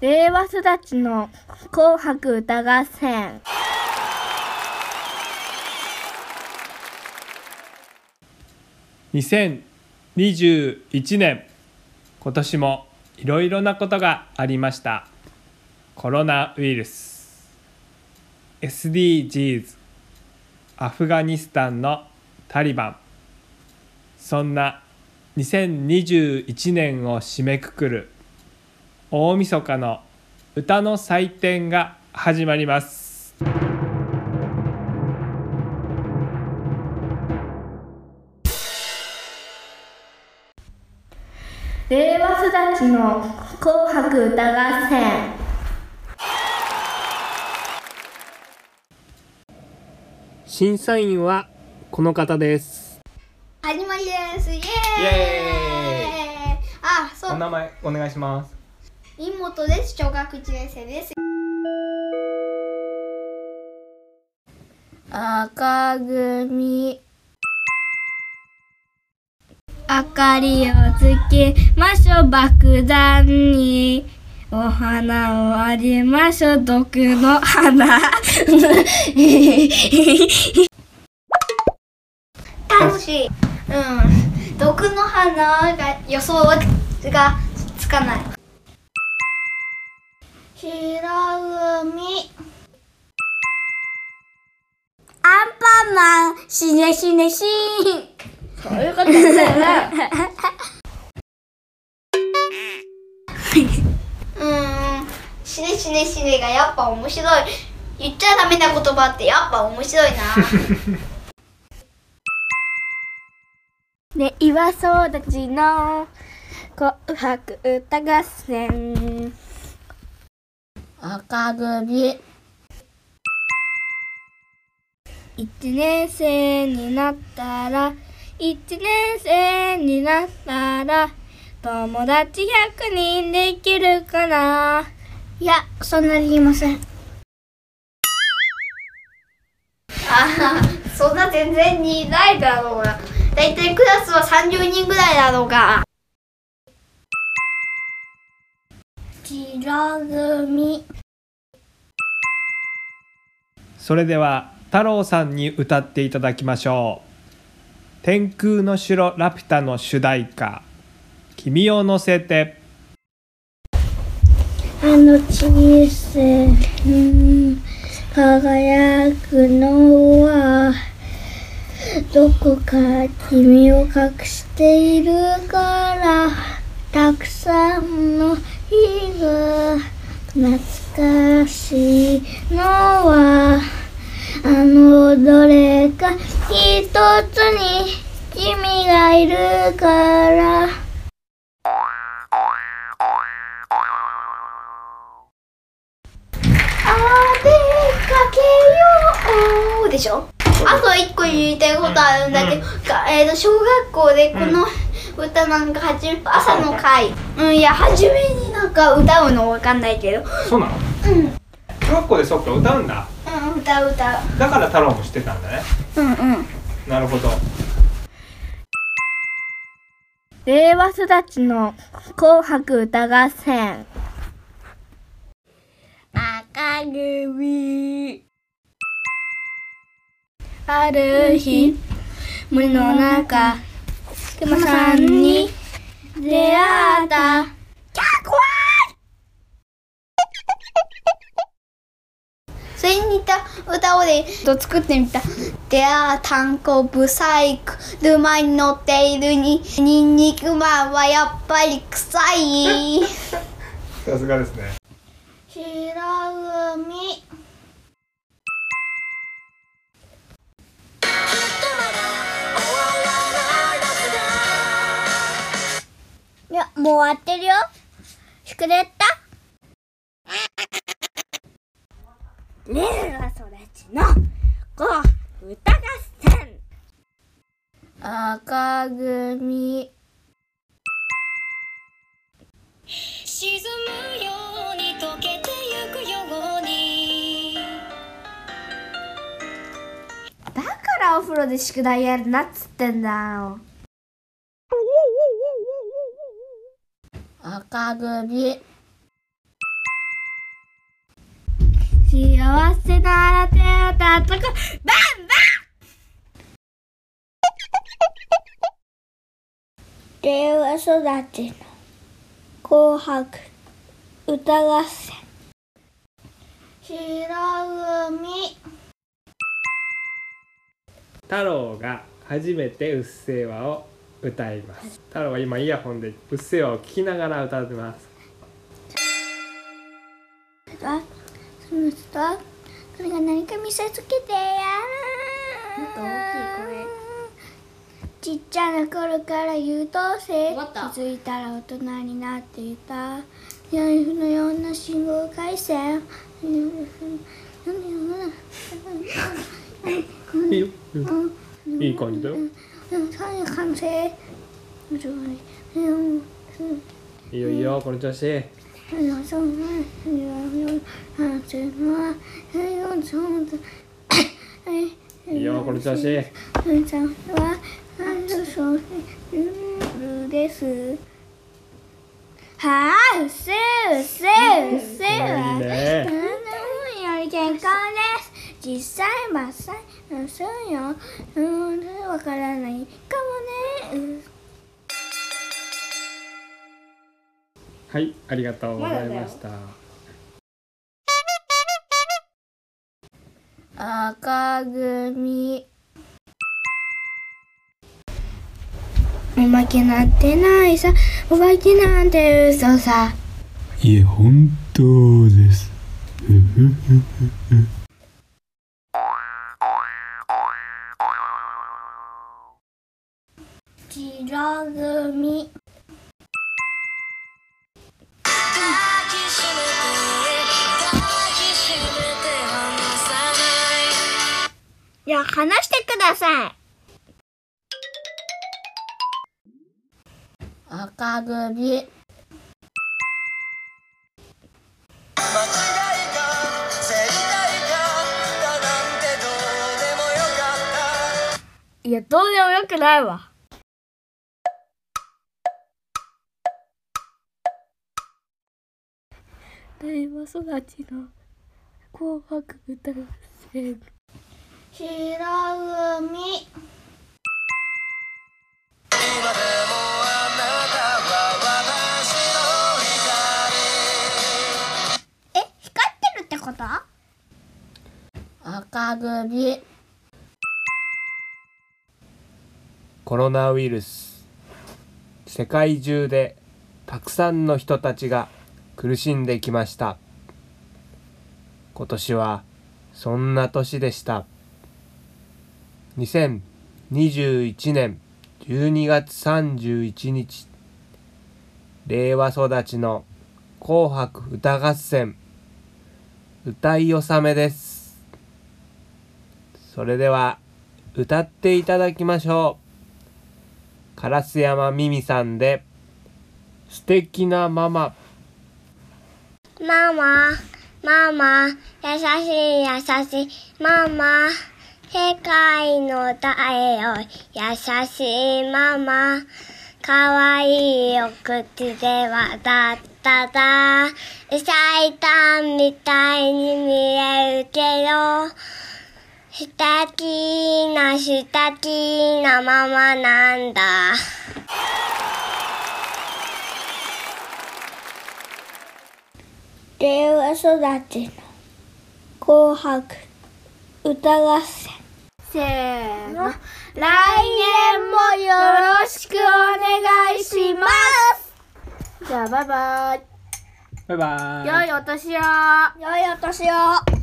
令和育ちの紅白歌合戦。2021年。今年もいろいろなことがありました。コロナウイルス。SDGs アフガニスタンのタリバン。そんな2021年を締めくくる大晦日の歌の祭典が始まります。令和育ちの紅白歌合戦。審査員はこの方です。始まりです。イエーイ。イエーイ。あ、そう、お名前お願いします妹です。小学1年生です。赤組。明かりをつけましょう。爆弾に。お花をあげましょう。毒の花。楽しい。うん。毒の花が予想がつかないンパンマンしねしねしーそういうことだよね。うんしねしねしねがやっぱ面白い。言っちゃダメな言葉ってやっぱ面白いな。ね岩育ちの。紅白歌合戦。赤組一年生になったら一年生になったら友達100人できるかな？いやそんなに言いません。あーそんな全然にいないだろうが。だいたいクラスは30人ぐらいだろうが。白組それでは太郎さんに歌っていただきましょう。天空の城ラピュタの主題歌。君を乗せて。あの小さい輝くのはどこか君を隠しているからたくさんの日が懐かしいのは。あのどれか一つに君がいるから。あ出かけよう。でしょ？あと一個言いたいことあるんだけど、がえー、と小学校でこの歌なんか始め朝の会うんいや初めになんか歌うのわかんないけど。そうなの？うんうん小学校でそっか歌うんだ。歌う歌う。だから太郎も知ってたんだね。うんうん。なるほど。令和育ちの紅白歌合戦。赤組ある日森の中熊さんに出会ったキャー怖それに似た歌をでと作ってみた「であ炭鉱ブサイク。沼に乗っているに。ニンニクマンはやっぱり臭い」さすがですね。白組いやもう終わってるよ。宿題やった。令和育ちの紅白歌合戦赤組沈むように溶けてゆくように。だからお風呂で宿題やるなっつってんだ。よ赤組幸せなら手をたたくバンバン。令和育ちの紅白歌合戦。白組太郎が初めてうっせぇわを歌います。太郎は今イヤホンでうっせぇわを聞きながら歌ってますあその人？はこれが何か見せつけてやる。もっと大きい声。ちっちゃな頃から優等生気づいたら大人になっていた。ヤイフのような信号回線。いいよいい感じだよ。完成いいよいいよこの調子いいよこの調子ちゃんはそうです。はあ、うっせ、うっせ、うっせえいいわ。ねうより健康です。実際、まっさい、うんそうよ。うん、わからないかもね。うはいありがとうございました。赤組。おまけなんてないさ。お化けなんて嘘さ。いえ、本当です。ふふふふふ。白組いや話してください。赤組。いやどうでもよくないわ令和育ちの紅白歌合戦白組今でもあなたは私の光え光ってるってこと？赤組コロナウイルス。世界中でたくさんの人たちが苦しんできました。今年はそんな年でした2021年12月31日令和育ちの紅白歌合戦歌い納めです。それでは歌っていただきましょう。烏山美美さんで素敵なママ。ママママ優しい優しいママ。世界の太陽優しいママかわいいお口ではだっただ。最短みたいに見えるけど素敵な素敵なママなんだ。令和育ちの紅白歌合戦。せーの。来年もよろしくお願いします。じゃあバイバイ。バイバイ。良いお年を。良いお年を